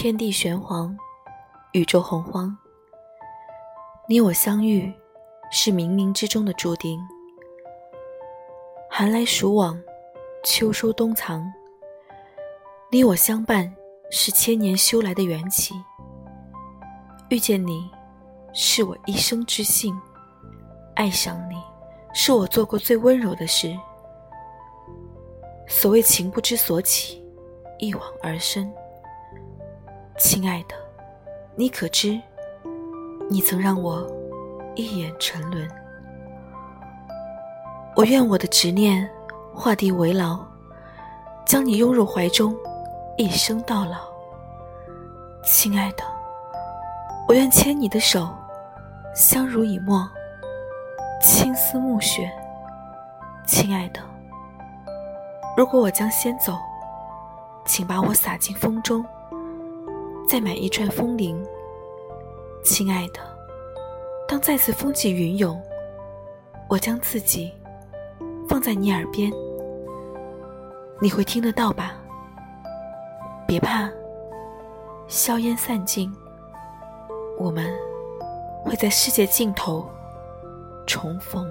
天地玄黄，宇宙洪荒。你我相遇，是冥冥之中的注定。寒来暑往，秋收冬藏。你我相伴，是千年修来的缘起。遇见你，是我一生之幸；爱上你，是我做过最温柔的事。所谓情不知所起，一往而深。亲爱的，你可知，你曾让我一眼沉沦？我愿我的执念画地为牢，将你拥入怀中，一生到老。亲爱的，我愿牵你的手，相濡以沫，青丝暮雪。亲爱的。如果我将先走，请把我撒进风中，再买一串风铃。亲爱的，当再次风起云涌，我将自己放在你耳边，你会听得到吧？别怕，硝烟散尽，我们会在世界尽头重逢。